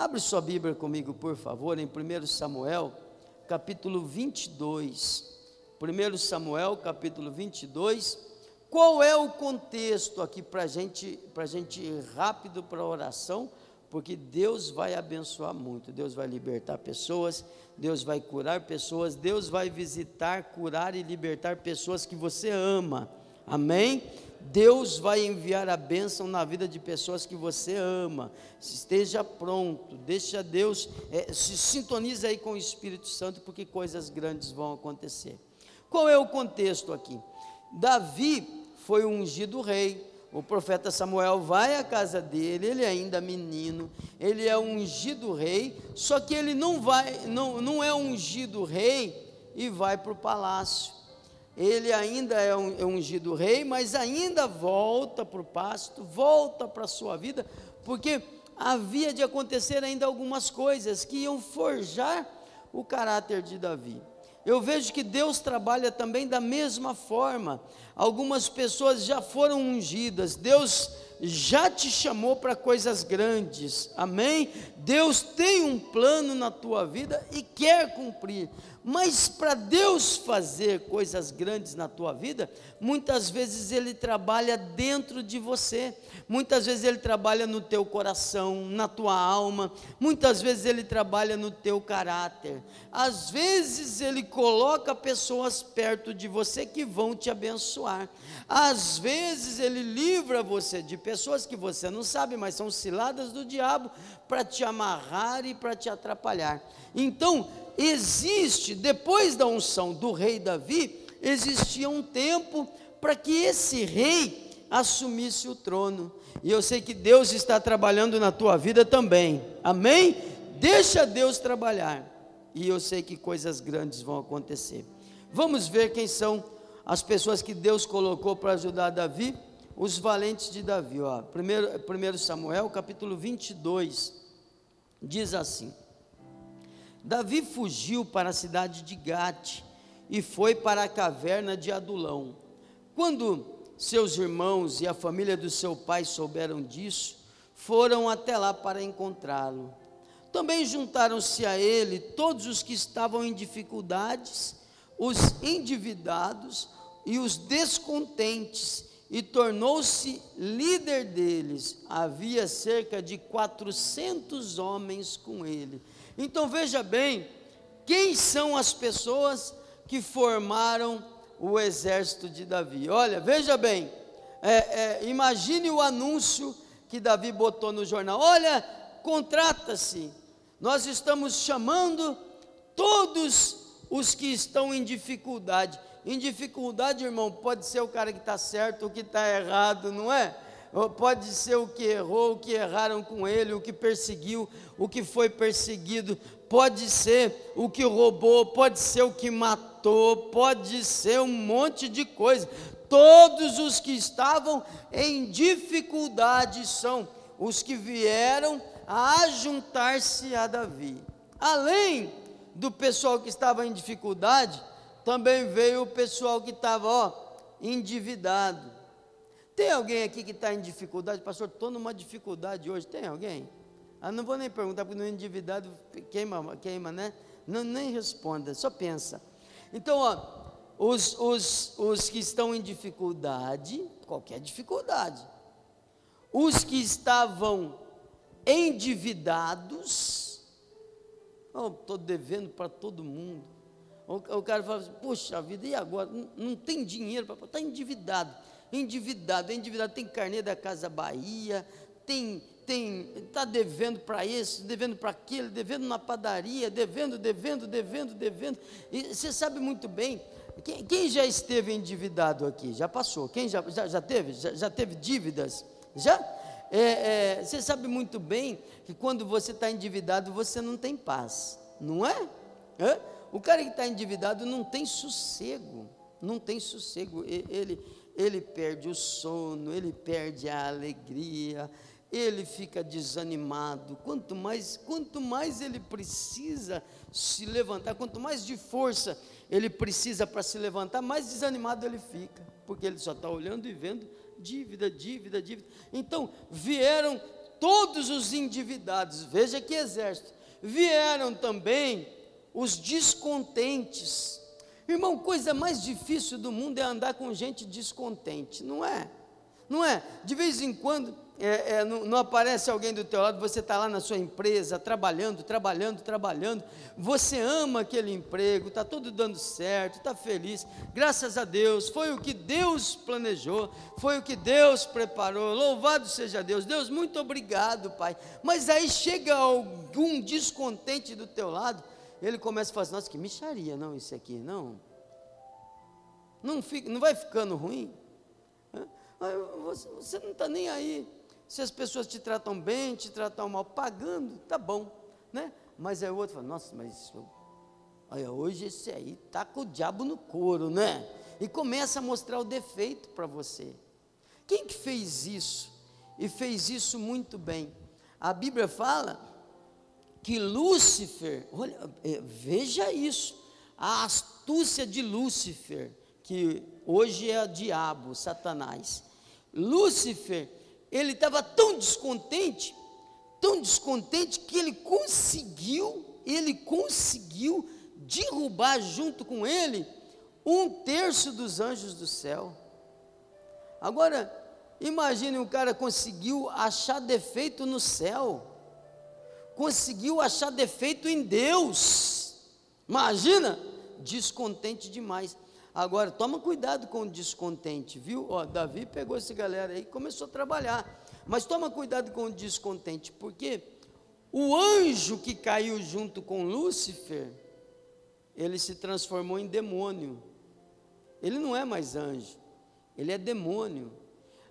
Abre sua Bíblia comigo, por favor, em 1 Samuel, capítulo 22. 1 Samuel, capítulo 22. Qual é o contexto aqui para gente, a gente ir rápido para a oração? Porque Deus vai abençoar muito, Deus vai libertar pessoas, Deus vai curar pessoas, Deus vai visitar, curar e libertar pessoas que você ama. Amém? Deus vai enviar a bênção na vida de pessoas que você ama. Esteja pronto, deixa Deus, é, se sintonize aí com o Espírito Santo, porque coisas grandes vão acontecer. Qual é o contexto aqui? Davi foi ungido rei. O profeta Samuel vai à casa dele, ele é ainda menino, ele é ungido rei, só que ele não vai, não, não é ungido rei e vai para o palácio ele ainda é, um, é ungido rei, mas ainda volta para o pasto, volta para a sua vida, porque havia de acontecer ainda algumas coisas que iam forjar o caráter de Davi. Eu vejo que Deus trabalha também da mesma forma. Algumas pessoas já foram ungidas, Deus já te chamou para coisas grandes, amém? Deus tem um plano na tua vida e quer cumprir, mas para Deus fazer coisas grandes na tua vida, muitas vezes Ele trabalha dentro de você, muitas vezes Ele trabalha no teu coração, na tua alma, muitas vezes Ele trabalha no teu caráter, às vezes Ele coloca pessoas perto de você que vão te abençoar, às vezes Ele livra você de pessoas que você não sabe, mas são ciladas do diabo para te amarrar e para te atrapalhar. Então, existe, depois da unção do rei Davi, existia um tempo para que esse rei assumisse o trono. E eu sei que Deus está trabalhando na tua vida também. Amém? Deixa Deus trabalhar. E eu sei que coisas grandes vão acontecer. Vamos ver quem são as pessoas que Deus colocou para ajudar Davi, os valentes de Davi. Ó. Primeiro, primeiro Samuel, capítulo 22, diz assim: Davi fugiu para a cidade de Gate e foi para a caverna de Adulão. Quando seus irmãos e a família do seu pai souberam disso, foram até lá para encontrá-lo. Também juntaram-se a ele todos os que estavam em dificuldades, os endividados e os descontentes, e tornou-se líder deles. Havia cerca de 400 homens com ele. Então veja bem, quem são as pessoas que formaram o exército de Davi? Olha, veja bem, é, é, imagine o anúncio que Davi botou no jornal: olha, contrata-se, nós estamos chamando todos os que estão em dificuldade. Em dificuldade, irmão, pode ser o cara que está certo ou que está errado, não é? pode ser o que errou, o que erraram com ele, o que perseguiu, o que foi perseguido, pode ser o que roubou, pode ser o que matou, pode ser um monte de coisa. Todos os que estavam em dificuldade são os que vieram a juntar-se a Davi. Além do pessoal que estava em dificuldade, também veio o pessoal que estava, ó, endividado. Tem alguém aqui que está em dificuldade? Pastor, estou numa dificuldade hoje. Tem alguém? Ah, não vou nem perguntar, porque no endividado queima, queima né? Não, nem responda, só pensa. Então, ó, os, os, os que estão em dificuldade, qualquer dificuldade, os que estavam endividados, estou oh, devendo para todo mundo. O, o, cara fala assim, puxa vida, e agora? Não, não tem dinheiro para está endividado endividado, endividado, tem carnê da Casa Bahia, tem tem está devendo para esse, devendo para aquele, devendo na padaria, devendo, devendo, devendo, devendo. E você sabe muito bem, quem, quem já esteve endividado aqui? Já passou? Quem já, já, já teve? Já, já teve dívidas? Já? É, é, você sabe muito bem que quando você está endividado, você não tem paz, não é? é? O cara que está endividado não tem sossego, não tem sossego. Ele, ele perde o sono, ele perde a alegria, ele fica desanimado. Quanto mais, quanto mais ele precisa se levantar, quanto mais de força ele precisa para se levantar, mais desanimado ele fica, porque ele só está olhando e vendo dívida, dívida, dívida. Então vieram todos os endividados, veja que exército, vieram também os descontentes. Irmão, coisa mais difícil do mundo é andar com gente descontente, não é? Não é? De vez em quando é, é, não, não, aparece alguém do teu lado, você está lá na sua empresa, trabalhando, trabalhando, trabalhando, você ama aquele emprego, está tudo dando certo, está feliz, graças a Deus, foi o que Deus planejou, foi o que Deus preparou, louvado seja Deus, Deus, muito obrigado, Pai, mas aí chega algum descontente do teu lado, ele começa a falar assim, nossa, que micharia, não, isso aqui, não, não, fica, não vai ficando ruim, você, você não está nem aí, se as pessoas te tratam bem, te tratam mal, pagando, tá bom, né? Mas aí o outro fala, nossa, mas olha, hoje esse aí tá com o diabo no couro, né? E começa a mostrar o defeito para você. Quem que fez isso? E fez isso muito bem. A Bíblia fala que Lúcifer, olha, é, veja isso, a astúcia de Lúcifer, que hoje é o diabo, Satanás. Lúcifer ele estava tão descontente, tão descontente que ele conseguiu, ele conseguiu derrubar junto com ele um terço dos anjos do céu. Agora, imagine um cara conseguiu achar defeito no céu, conseguiu achar defeito em Deus. Imagina, descontente demais. Agora, toma cuidado com o descontente, viu? Ó, Davi pegou essa galera aí e começou a trabalhar. Mas toma cuidado com o descontente, porque o anjo que caiu junto com Lúcifer, ele se transformou em demônio. Ele não é mais anjo, ele é demônio.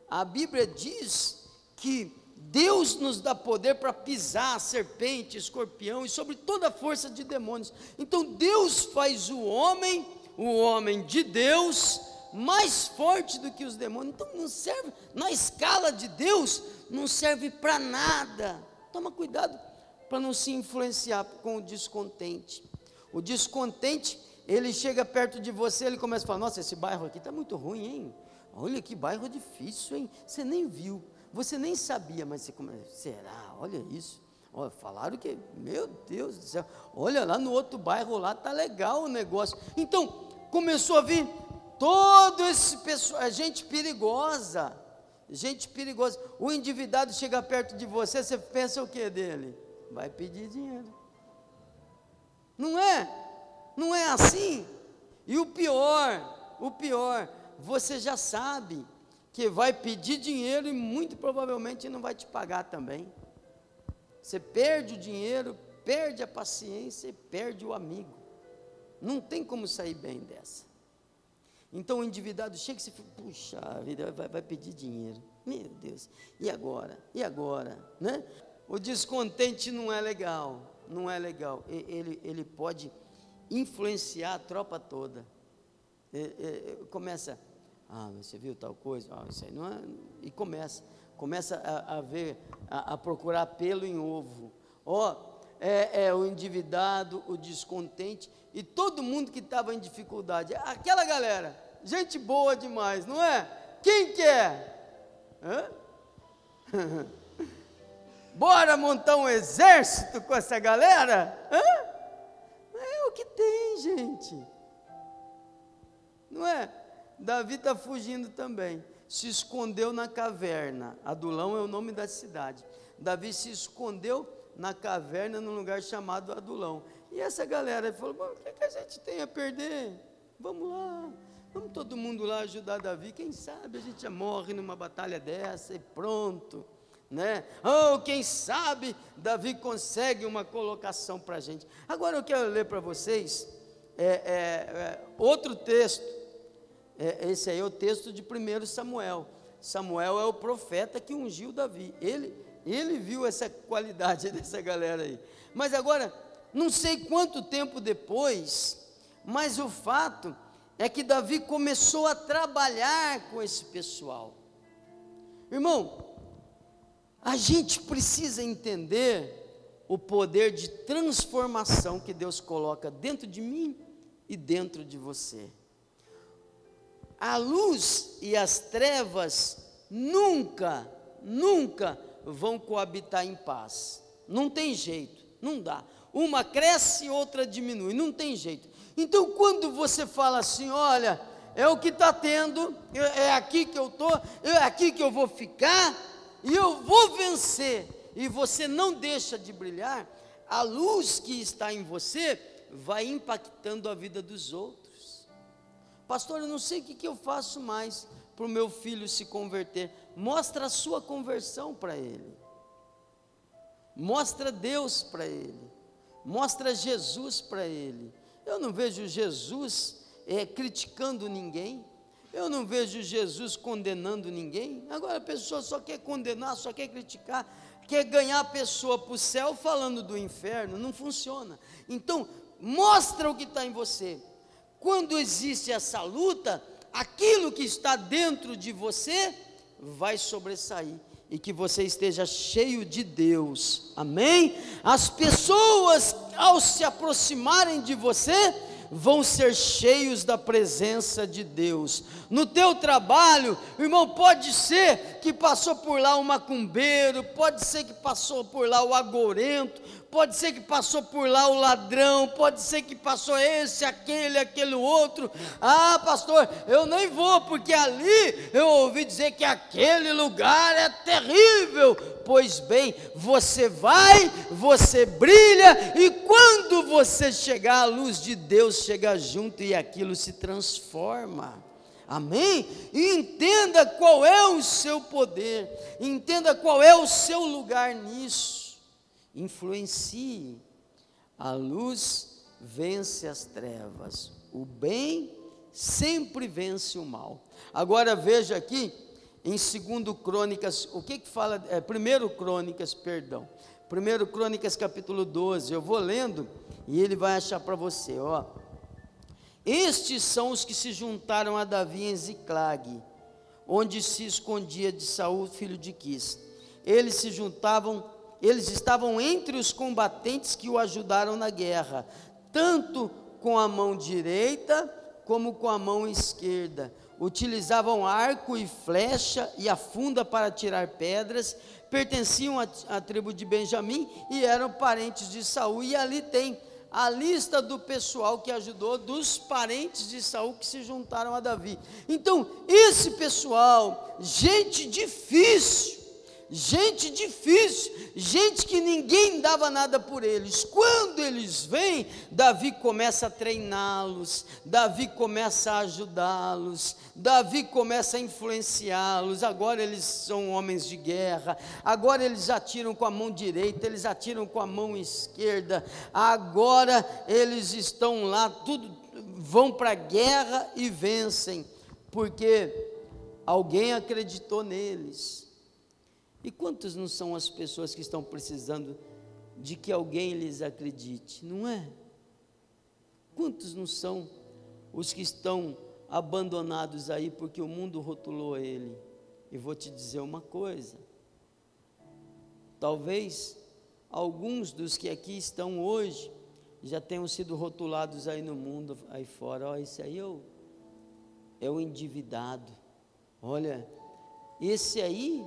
A Bíblia diz que Deus nos dá poder para pisar serpente, escorpião e sobre toda a força de demônios. Então Deus faz o homem o homem de Deus mais forte do que os demônios. Então não serve, na escala de Deus, não serve para nada. Toma cuidado para não se influenciar com o descontente. O descontente, ele chega perto de você, ele começa a falar: Nossa, esse bairro aqui está muito ruim, hein? Olha que bairro difícil, hein? Você nem viu, você nem sabia, mas você começa: Será? Olha isso. Olha, falaram que, meu Deus do céu, olha lá no outro bairro lá, tá legal o negócio. Então, começou a vir todo esse pessoal, é gente perigosa, gente perigosa. O endividado chega perto de você, você pensa o que dele? Vai pedir dinheiro. Não é? Não é assim? E o pior, o pior, você já sabe que vai pedir dinheiro e muito provavelmente não vai te pagar também. Você perde o dinheiro, perde a paciência e perde o amigo. Não tem como sair bem dessa. Então o endividado chega e se fala, puxa vida, vai, vai, pedir dinheiro. Meu Deus, e agora? E agora? Né? O descontente não é legal, não é legal. Ele, ele pode influenciar a tropa toda. começa, ah, você viu tal coisa? Ah, isso aí não é. E começa, começa a, a ver, a, a procurar pelo em ovo. Ó, oh, é, é, o endividado, o descontente e todo mundo que estava em dificuldade. Aquela galera, gente boa demais, não é? Quem quer? É? Bora montar um exército com essa galera? Hã? É o que tem, gente. Não é? Davi está fugindo também. Se escondeu na caverna. Adulão é o nome da cidade. Davi se escondeu na caverna, num lugar chamado Adulão. E essa galera falou: o que, que a gente tem a perder? Vamos lá, vamos todo mundo lá ajudar Davi. Quem sabe a gente já morre numa batalha dessa e pronto. Né? Oh, quem sabe Davi consegue uma colocação para a gente. Agora eu quero ler para vocês é, é, é, outro texto. É, esse aí é o texto de 1 Samuel. Samuel é o profeta que ungiu Davi. Ele ele viu essa qualidade dessa galera aí. Mas agora, não sei quanto tempo depois, mas o fato é que Davi começou a trabalhar com esse pessoal. Irmão, a gente precisa entender o poder de transformação que Deus coloca dentro de mim e dentro de você. A luz e as trevas nunca, nunca vão coabitar em paz. Não tem jeito, não dá. Uma cresce outra diminui, não tem jeito. Então, quando você fala assim, olha, é o que está tendo, é aqui que eu estou, é aqui que eu vou ficar, e eu vou vencer, e você não deixa de brilhar, a luz que está em você vai impactando a vida dos outros. Pastor, eu não sei o que, que eu faço mais para o meu filho se converter. Mostra a sua conversão para ele. Mostra Deus para ele. Mostra Jesus para ele. Eu não vejo Jesus é, criticando ninguém. Eu não vejo Jesus condenando ninguém. Agora a pessoa só quer condenar, só quer criticar, quer ganhar a pessoa para o céu falando do inferno. Não funciona. Então, mostra o que está em você. Quando existe essa luta, aquilo que está dentro de você vai sobressair e que você esteja cheio de Deus, amém? As pessoas, ao se aproximarem de você, vão ser cheios da presença de Deus. No teu trabalho, irmão, pode ser que passou por lá o macumbeiro, pode ser que passou por lá o agorento, pode ser que passou por lá o ladrão, pode ser que passou esse, aquele, aquele outro. Ah, pastor, eu nem vou, porque ali eu ouvi dizer que aquele lugar é terrível. Pois bem, você vai, você brilha, e quando você chegar, a luz de Deus chega junto e aquilo se transforma. Amém? E entenda qual é o seu poder, entenda qual é o seu lugar nisso influencie. A luz vence as trevas, o bem sempre vence o mal. Agora veja aqui em 2 Crônicas, o que que fala, é, 1 Crônicas, perdão. 1 Crônicas capítulo 12, eu vou lendo e ele vai achar para você, ó. Estes são os que se juntaram a Davi em Ziclag, onde se escondia de Saul, filho de Quis. Eles se juntavam eles estavam entre os combatentes que o ajudaram na guerra, tanto com a mão direita como com a mão esquerda. Utilizavam arco e flecha e a funda para tirar pedras, pertenciam à, à tribo de Benjamim e eram parentes de Saul. E ali tem a lista do pessoal que ajudou, dos parentes de Saul que se juntaram a Davi. Então, esse pessoal, gente difícil, gente difícil, gente que ninguém dava nada por eles. Quando eles vêm, Davi começa a treiná-los, Davi começa a ajudá-los, Davi começa a influenciá-los. Agora eles são homens de guerra, agora eles atiram com a mão direita, eles atiram com a mão esquerda, agora eles estão lá, tudo vão para a guerra e vencem, porque alguém acreditou neles e quantas não são as pessoas que estão precisando de que alguém lhes acredite, não é? Quantos não são os que estão abandonados aí porque o mundo rotulou ele? E vou te dizer uma coisa: talvez alguns dos que aqui estão hoje já tenham sido rotulados aí no mundo, aí fora. Ó, esse aí é o, é o endividado. Olha, esse aí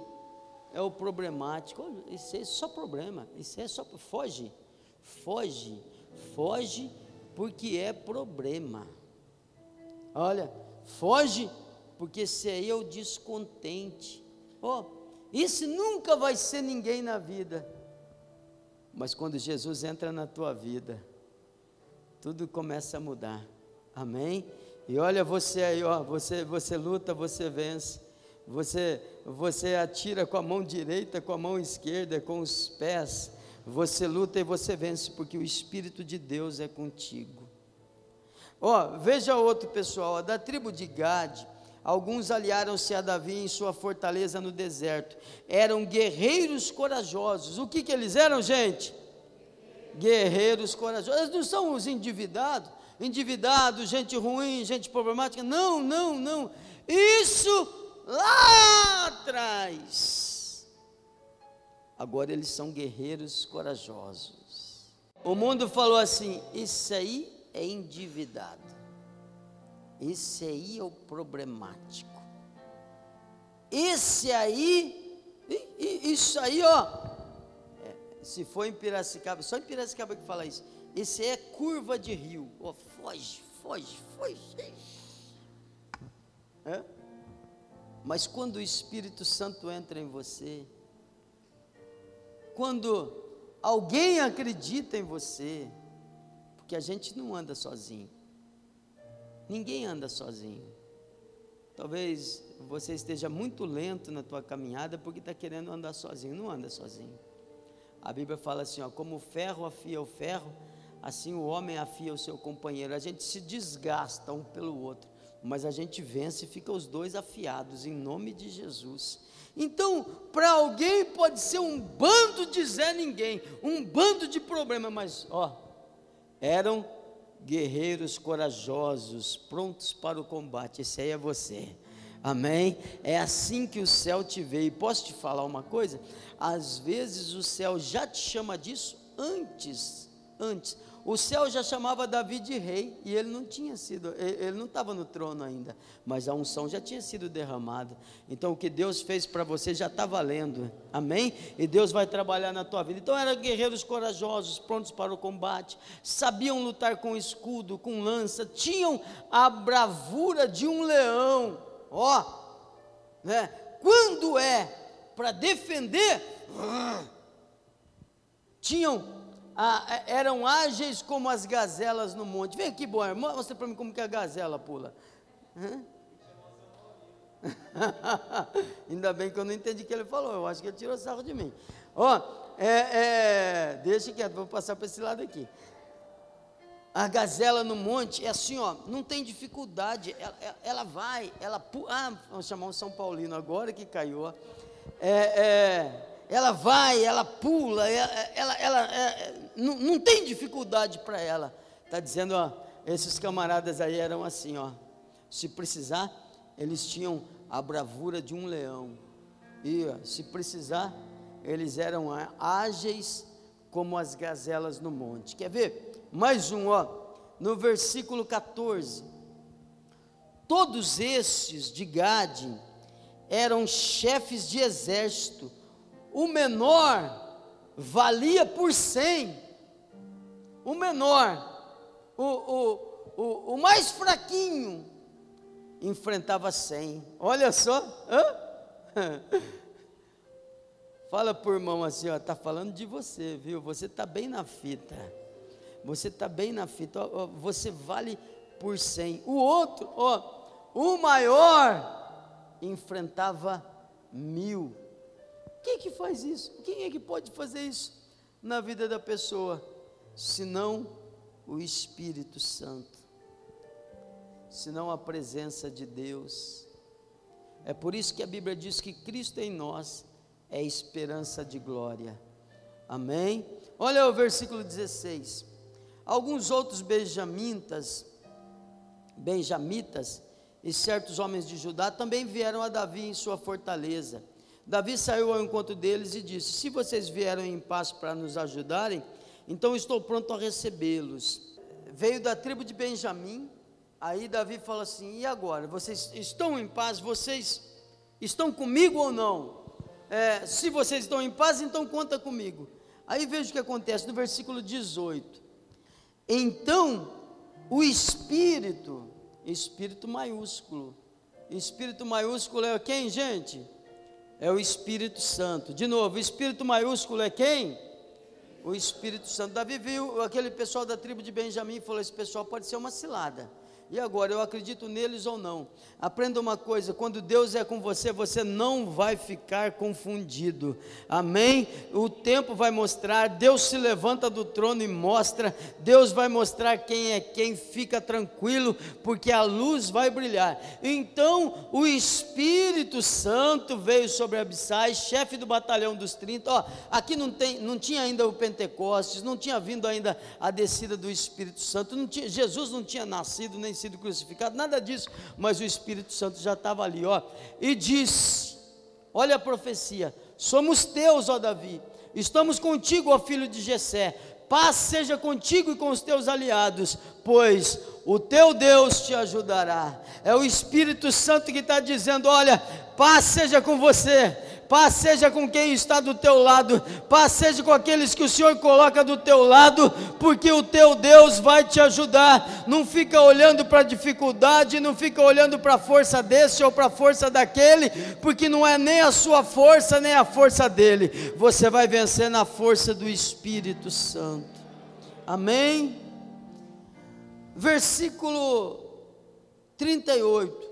é o problemático. Isso é só problema. Isso é só. Foge. Foge. Foge porque é problema. Olha, foge porque esse aí é descontente. Oh, esse nunca vai ser ninguém na vida. Mas quando Jesus entra na tua vida, tudo começa a mudar. Amém? E olha você aí, ó, você, você luta, você vence. Você, você atira com a mão direita, com a mão esquerda, com os pés. Você luta e você vence, porque o Espírito de Deus é contigo. Ó, oh, veja outro pessoal, da tribo de Gade, alguns aliaram-se a Davi em sua fortaleza no deserto. Eram guerreiros corajosos. O que, que eles eram, gente? Guerreiros corajosos. Eles não são os endividados, endividados, gente ruim, gente problemática. Não, não, não. Isso lá atrás. Agora eles são guerreiros corajosos. O mundo falou assim: isso aí é endividado. Esse aí é o problemático. Esse aí isso aí, ó, é, se for em Piracicaba, só em Piracicaba que fala isso. Esse é curva de rio. Ó, foge, foge, foge. É? Mas quando o Espírito Santo entra em você, quando alguém acredita em você, porque a gente não anda sozinho, ninguém anda sozinho. Talvez você esteja muito lento na tua caminhada porque está querendo andar sozinho, não anda sozinho. A Bíblia fala assim: ó, como o ferro afia o ferro, assim o homem afia o seu companheiro. A gente se desgasta um pelo outro mas a gente vence e fica os dois afiados em nome de Jesus. Então, para alguém pode ser um bando de Zé Ninguém, um bando de problema, mas ó, eram guerreiros corajosos, prontos para o combate. Esse aí é você. Amém? É assim que o céu te vê. E posso te falar uma coisa? Às vezes o céu já te chama disso antes, antes o céu já chamava Davi de rei e ele não tinha sido, ele não estava no trono ainda, mas a unção já tinha sido derramada. Então o que Deus fez para você já está valendo, amém? E Deus vai trabalhar na tua vida. Então eram guerreiros corajosos, prontos para o combate, sabiam lutar com escudo, com lança, tinham a bravura de um leão, ó, né? Quando é para defender, tinham ah, eram ágeis como as gazelas no monte. Vem aqui, boa, mostra para mim como que a gazela pula. Ainda bem que eu não entendi o que ele falou, eu acho que ele tirou sarro de mim. Ó, é, é, deixa quieto, vou passar para esse lado aqui. A gazela no monte é assim, ó, não tem dificuldade, ela, ela vai, ela pula. Ah, vamos chamar um São Paulino agora que caiu, ó. É, é, ela vai, ela pula, ela, ela, ela é, não, não, tem dificuldade para ela. Está dizendo, ó, esses camaradas aí eram assim, ó. Se precisar, eles tinham a bravura de um leão. E ó, se precisar, eles eram ágeis como as gazelas no monte. Quer ver? Mais um, ó, no versículo 14. Todos estes de Gade eram chefes de exército o menor valia por cem, o menor, o, o, o, o mais fraquinho, enfrentava cem. Olha só, hã? Fala por irmão assim, ó, tá falando de você, viu? Você tá bem na fita. Você tá bem na fita. Ó, ó, você vale por cem. O outro, ó, o maior enfrentava mil. Quem é que faz isso? Quem é que pode fazer isso na vida da pessoa? Senão o Espírito Santo, senão a presença de Deus. É por isso que a Bíblia diz que Cristo em nós é esperança de glória. Amém? Olha o versículo 16. Alguns outros benjamitas, benjamitas e certos homens de Judá também vieram a Davi em sua fortaleza Davi saiu ao encontro deles e disse: Se vocês vieram em paz para nos ajudarem, então estou pronto a recebê-los. Veio da tribo de Benjamim. Aí Davi fala assim: E agora? Vocês estão em paz? Vocês estão comigo ou não? É, se vocês estão em paz, então conta comigo. Aí veja o que acontece no versículo 18. Então o Espírito, Espírito maiúsculo, Espírito maiúsculo é quem, gente? É o Espírito Santo. De novo, o Espírito maiúsculo é quem? O Espírito Santo. Davi viu aquele pessoal da tribo de Benjamim e falou: Esse pessoal pode ser uma cilada. E agora, eu acredito neles ou não? Aprenda uma coisa: quando Deus é com você, você não vai ficar confundido. Amém? O tempo vai mostrar, Deus se levanta do trono e mostra, Deus vai mostrar quem é quem, fica tranquilo, porque a luz vai brilhar. Então, o Espírito Santo veio sobre Abissai, chefe do batalhão dos 30. Ó, aqui não, tem, não tinha ainda o Pentecostes, não tinha vindo ainda a descida do Espírito Santo, não tinha, Jesus não tinha nascido nem sido crucificado, nada disso, mas o Espírito Santo já estava ali, ó, e diz: Olha a profecia: Somos teus, ó Davi, estamos contigo, ó filho de Jessé. Paz seja contigo e com os teus aliados, pois o teu Deus te ajudará. É o Espírito Santo que está dizendo: olha, paz seja com você, paz seja com quem está do teu lado, paz seja com aqueles que o Senhor coloca do teu lado, porque o teu Deus vai te ajudar. Não fica olhando para a dificuldade, não fica olhando para a força desse ou para a força daquele, porque não é nem a sua força, nem a força dele. Você vai vencer na força do Espírito Santo. Amém? Versículo 38.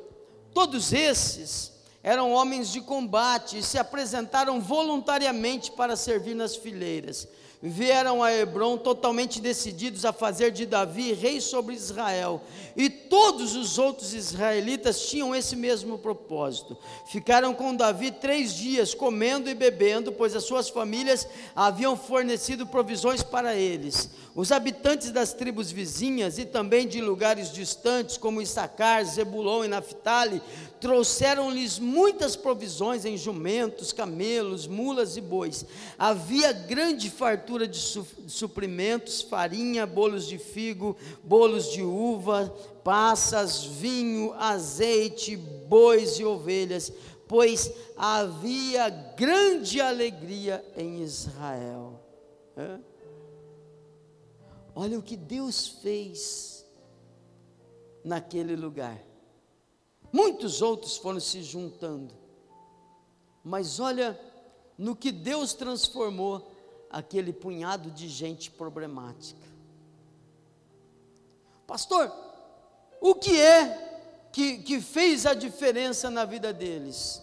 Todos esses eram homens de combate e se apresentaram voluntariamente para servir nas fileiras. Vieram a Hebron totalmente decididos a fazer de Davi rei sobre Israel. E todos os outros israelitas tinham esse mesmo propósito. Ficaram com Davi três dias, comendo e bebendo, pois as suas famílias haviam fornecido provisões para eles. Os habitantes das tribos vizinhas e também de lugares distantes, como Issacar, Zebulon e Naphtali, trouxeram-lhes muitas provisões em jumentos, camelos, mulas e bois. Havia grande fartura de suprimentos, farinha, bolos de figo, bolos de uva, passas, vinho, azeite, bois e ovelhas, pois havia grande alegria em Israel. É? Olha o que Deus fez naquele lugar. Muitos outros foram se juntando. Mas olha no que Deus transformou aquele punhado de gente problemática. Pastor, o que é que, que fez a diferença na vida deles?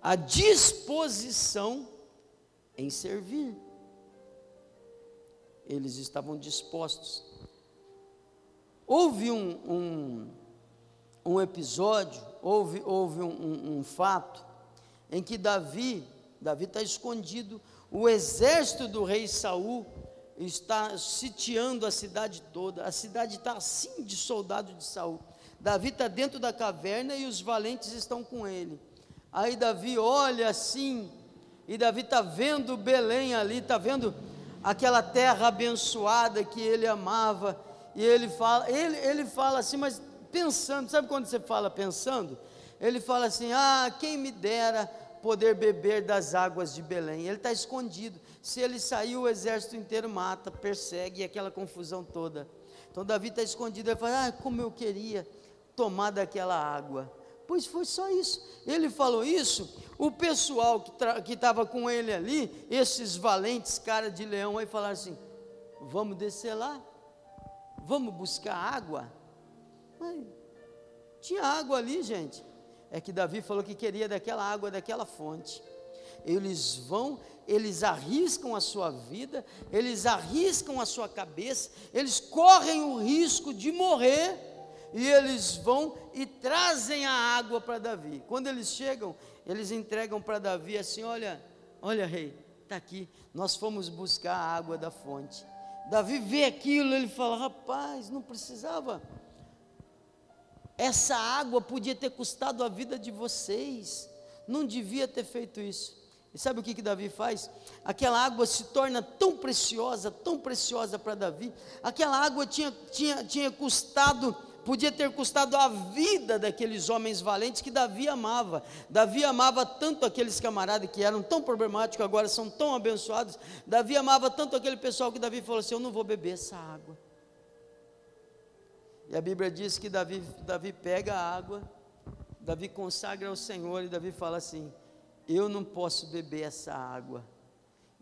A disposição em servir. Eles estavam dispostos. Houve um, um um episódio, houve, houve um, um, fato, em que Davi, Davi está escondido, o exército do rei Saul está sitiando a cidade toda, a cidade está assim de soldado de Saul. Davi está dentro da caverna e os valentes estão com ele. Aí Davi olha assim, e Davi está vendo Belém ali, está vendo aquela terra abençoada que ele amava, e ele fala, ele, ele fala assim, mas pensando, sabe quando você fala pensando? Ele fala assim: Ah, quem me dera poder beber das águas de Belém. Ele está escondido. Se ele sair, o exército inteiro mata, persegue, e aquela confusão toda. Então Davi está escondido. Ele fala: Ah, como eu queria tomar daquela água. Pois foi só isso. Ele falou isso. O pessoal que estava com ele ali, esses valentes cara de leão, aí falaram assim: Vamos descer lá, vamos buscar água. Tinha água ali, gente. É que Davi falou que queria daquela água, daquela fonte. Eles vão, eles arriscam a sua vida, eles arriscam a sua cabeça, eles correm o risco de morrer e eles vão e trazem a água para Davi. Quando eles chegam, eles entregam para Davi assim: Olha, olha, rei, está aqui, nós fomos buscar a água da fonte. Davi vê aquilo, ele fala: Rapaz, não precisava essa água podia ter custado a vida de vocês. Não devia ter feito isso. E sabe o que, que Davi faz? Aquela água se torna tão preciosa, tão preciosa para Davi. Aquela água tinha, tinha, tinha custado, podia ter custado a vida daqueles homens valentes que Davi amava. Davi amava tanto aqueles camaradas que eram tão problemáticos, agora são tão abençoados. Davi amava tanto aquele pessoal que Davi falou assim: Eu não vou beber essa água. E a Bíblia diz que Davi, Davi pega a água, Davi consagra ao Senhor e Davi fala assim: Eu não posso beber essa água,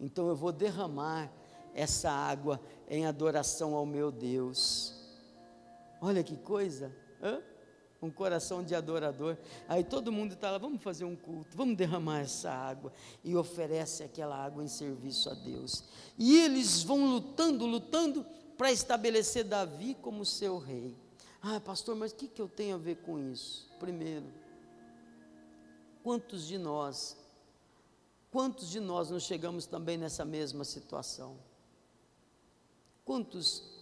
então eu vou derramar essa água em adoração ao meu Deus. Olha que coisa, hã? um coração de adorador. Aí todo mundo está lá, vamos fazer um culto, vamos derramar essa água. E oferece aquela água em serviço a Deus. E eles vão lutando, lutando, para estabelecer Davi como seu rei. Ah, pastor, mas o que, que eu tenho a ver com isso? Primeiro, quantos de nós, quantos de nós não chegamos também nessa mesma situação? Quantos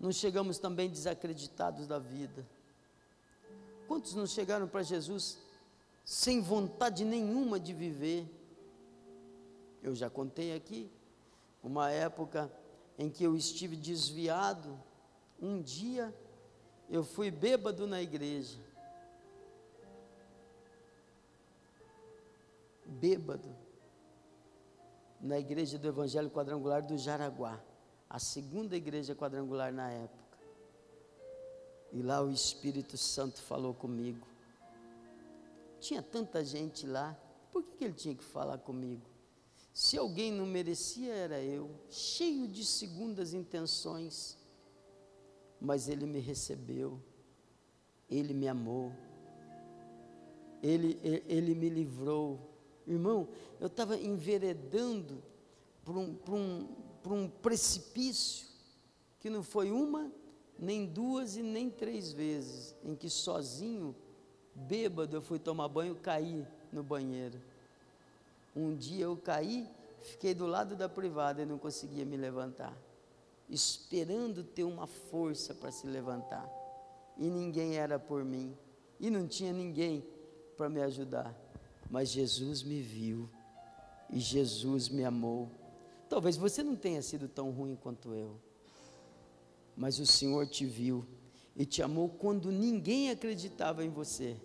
não chegamos também desacreditados da vida? Quantos não chegaram para Jesus sem vontade nenhuma de viver? Eu já contei aqui, uma época em que eu estive desviado, um dia eu fui bêbado na igreja. bêbado, na igreja do Evangelho Quadrangular do Jaraguá, a segunda igreja quadrangular na época. E lá o Espírito Santo falou comigo. Tinha tanta gente lá, por que, que ele tinha que falar comigo? Se alguém não merecia, era eu, cheio de segundas intenções, mas ele me recebeu, ele me amou, ele, ele, me livrou. Irmão, eu estava enveredando por um, por, um, por um precipício que não foi uma, nem duas e nem três vezes, em que sozinho, bêbado, eu fui tomar banho, caí no banheiro. Um dia eu caí, fiquei do lado da privada e não conseguia me levantar, esperando ter uma força para se levantar. E ninguém era por mim, e não tinha ninguém para me ajudar. Mas Jesus me viu, e Jesus me amou. Talvez você não tenha sido tão ruim quanto eu, mas o Senhor te viu e te amou quando ninguém acreditava em você.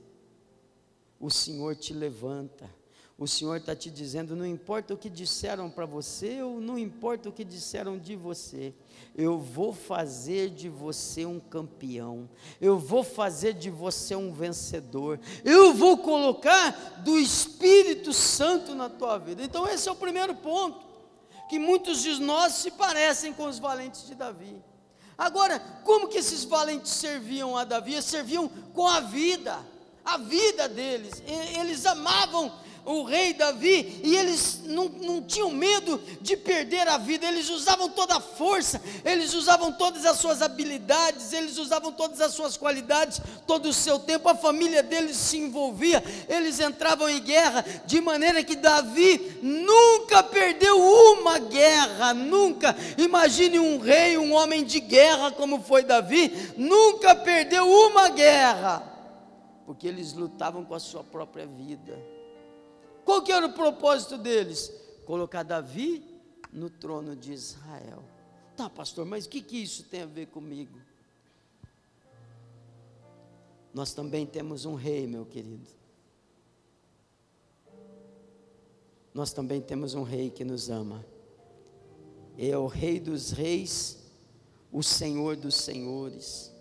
O Senhor te levanta o Senhor está te dizendo: não importa o que disseram para você, ou não importa o que disseram de você, eu vou fazer de você um campeão, eu vou fazer de você um vencedor, eu vou colocar do Espírito Santo na tua vida. Então, esse é o primeiro ponto, que muitos de nós se parecem com os valentes de Davi. Agora, como que esses valentes serviam a Davi? Eles serviam com a vida, a vida deles, eles amavam o rei Davi, e eles não, não tinham medo de perder a vida, eles usavam toda a força, eles usavam todas as suas habilidades, eles usavam todas as suas qualidades, todo o seu tempo, a família deles se envolvia, eles entravam em guerra, de maneira que Davi nunca perdeu uma guerra, nunca. Imagine um rei, um homem de guerra como foi Davi, nunca perdeu uma guerra, porque eles lutavam com a sua própria vida qual que era o propósito deles? Colocar Davi no trono de Israel. Tá, pastor, mas o que, que isso tem a ver comigo? Nós também temos um rei, meu querido. Nós também temos um rei que nos ama. É o rei dos reis, o senhor dos senhores.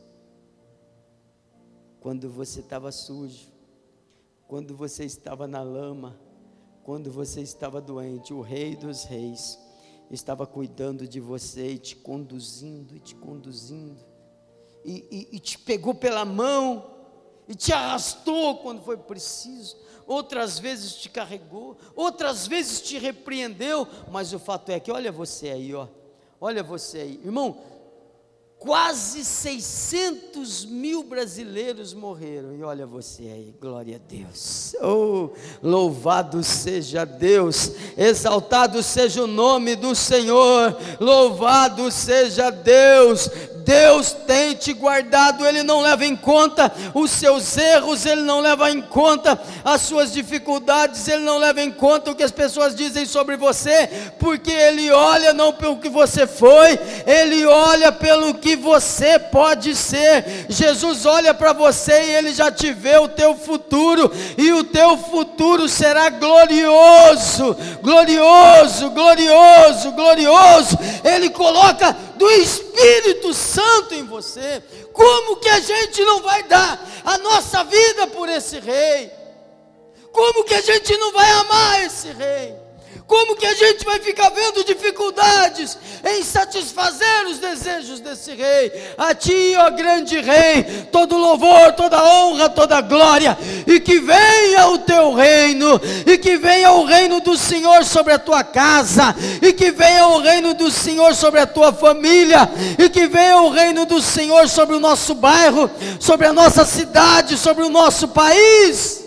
Quando você estava sujo, quando você estava na lama, quando você estava doente, o Rei dos Reis estava cuidando de você e te conduzindo e te conduzindo, e, e, e te pegou pela mão e te arrastou quando foi preciso. Outras vezes te carregou, outras vezes te repreendeu, mas o fato é que olha você aí, ó. Olha você aí, irmão quase 600 mil brasileiros morreram. E olha você aí, glória a Deus. Oh, louvado seja Deus, exaltado seja o nome do Senhor, louvado seja Deus. Deus tem te guardado, Ele não leva em conta os seus erros, Ele não leva em conta as suas dificuldades, Ele não leva em conta o que as pessoas dizem sobre você, porque Ele olha não pelo que você foi, Ele olha pelo que você pode ser. Jesus olha para você e Ele já te vê o teu futuro, e o teu futuro será glorioso, glorioso, glorioso, glorioso. Ele coloca do Espírito Santo em você. Como que a gente não vai dar a nossa vida por esse rei? Como que a gente não vai amar esse rei? Como que a gente vai ficar vendo dificuldades em satisfazer os desejos desse rei? A ti, ó grande rei, todo louvor, toda honra, toda glória, e que venha o teu reino, e que venha o reino do Senhor sobre a tua casa, e que venha o reino do Senhor sobre a tua família, e que venha o reino do Senhor sobre o nosso bairro, sobre a nossa cidade, sobre o nosso país.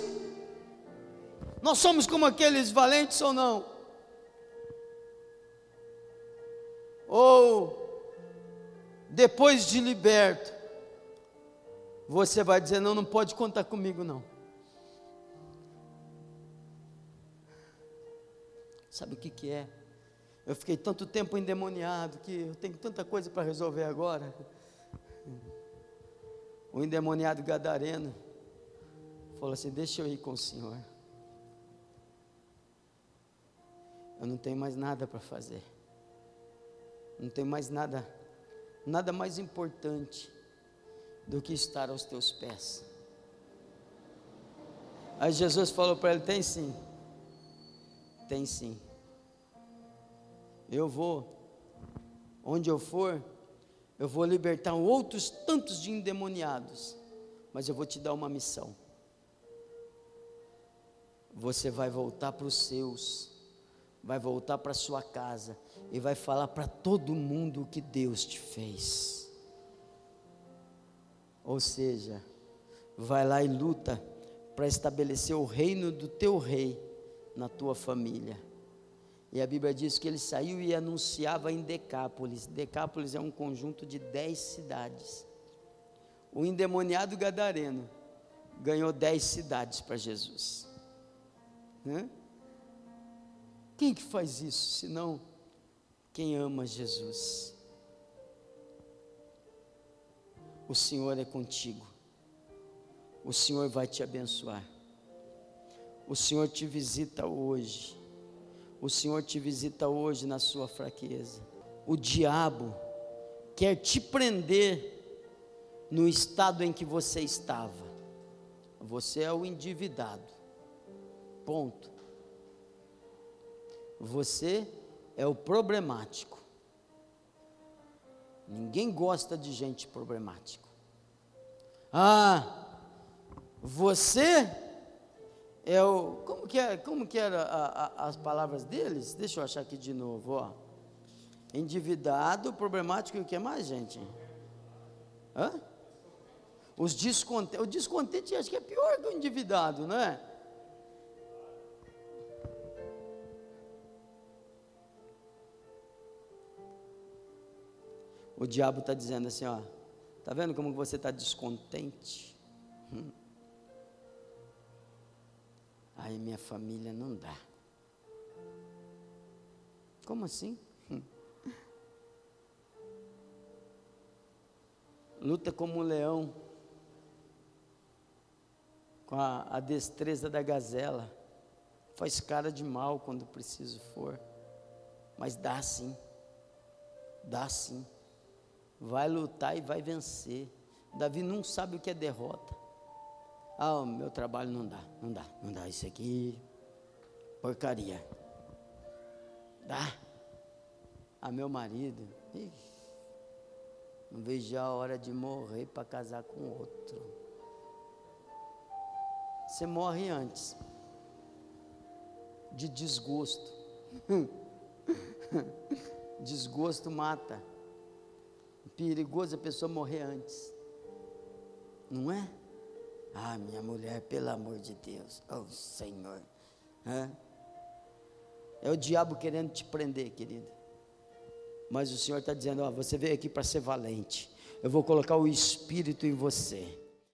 Nós somos como aqueles valentes ou não? Ou depois de liberto, você vai dizer: não, não pode contar comigo, não. Sabe o que, que é? Eu fiquei tanto tempo endemoniado que eu tenho tanta coisa para resolver agora. O endemoniado gadareno falou assim: Deixa eu ir com o Senhor. eu não tenho mais nada para fazer. Não tenho mais nada, nada mais importante do que estar aos teus pés. Aí Jesus falou para ele: tem sim, tem sim. Eu vou, onde eu for, eu vou libertar outros tantos de endemoniados, mas eu vou te dar uma missão. Você vai voltar para os seus, vai voltar para sua casa e vai falar para todo mundo o que Deus te fez. Ou seja, vai lá e luta para estabelecer o reino do teu rei na tua família. E a Bíblia diz que ele saiu e anunciava em Decápolis. Decápolis é um conjunto de dez cidades. O endemoniado gadareno ganhou dez cidades para Jesus. Né? Quem que faz isso, senão quem ama Jesus? O Senhor é contigo. O Senhor vai te abençoar. O Senhor te visita hoje. O Senhor te visita hoje na sua fraqueza. O diabo quer te prender no estado em que você estava. Você é o endividado. Ponto. Você é o problemático. Ninguém gosta de gente problemático. Ah, você é o. Como que, é, como que eram as palavras deles? Deixa eu achar aqui de novo, ó. Endividado, problemático e o que mais, gente? Hã? Os descontentes. O descontente acho que é pior que o endividado, não é? O diabo está dizendo assim, ó. Tá vendo como você está descontente? Hum. Aí minha família não dá. Como assim? Hum. Luta como um leão, com a, a destreza da gazela. Faz cara de mal quando preciso for, mas dá sim, dá sim. Vai lutar e vai vencer. Davi não sabe o que é derrota. Ah, o meu trabalho não dá, não dá, não dá. Isso aqui, porcaria. Dá. Ah, meu marido, ixi, não vejo a hora de morrer para casar com outro. Você morre antes de desgosto. desgosto mata. Perigoso a pessoa morrer antes. Não é? Ah, minha mulher, pelo amor de Deus, oh Senhor. É, é o diabo querendo te prender, querido. Mas o Senhor está dizendo: ó, você veio aqui para ser valente. Eu vou colocar o Espírito em você.